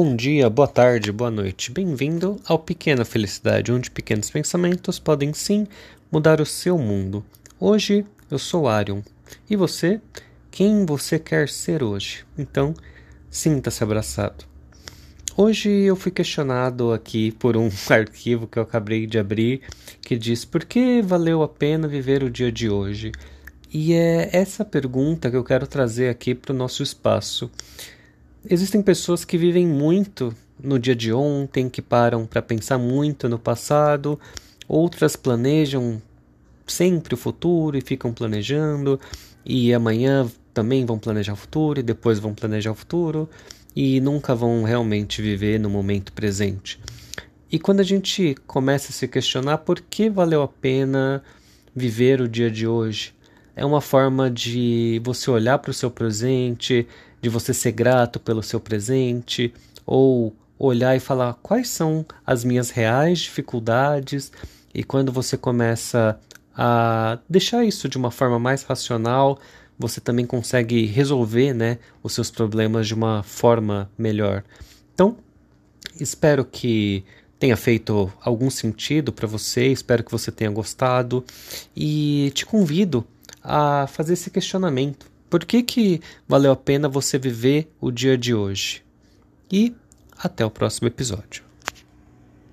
Bom dia, boa tarde, boa noite. Bem-vindo ao Pequena Felicidade, onde pequenos pensamentos podem sim mudar o seu mundo. Hoje eu sou Arion. E você? Quem você quer ser hoje? Então, sinta-se abraçado. Hoje eu fui questionado aqui por um arquivo que eu acabei de abrir que diz por que valeu a pena viver o dia de hoje? E é essa pergunta que eu quero trazer aqui para o nosso espaço. Existem pessoas que vivem muito no dia de ontem, que param para pensar muito no passado, outras planejam sempre o futuro e ficam planejando, e amanhã também vão planejar o futuro, e depois vão planejar o futuro, e nunca vão realmente viver no momento presente. E quando a gente começa a se questionar por que valeu a pena viver o dia de hoje, é uma forma de você olhar para o seu presente, de você ser grato pelo seu presente, ou olhar e falar quais são as minhas reais dificuldades, e quando você começa a deixar isso de uma forma mais racional, você também consegue resolver né, os seus problemas de uma forma melhor. Então, espero que tenha feito algum sentido para você, espero que você tenha gostado e te convido a fazer esse questionamento. Por que, que valeu a pena você viver o dia de hoje? E até o próximo episódio.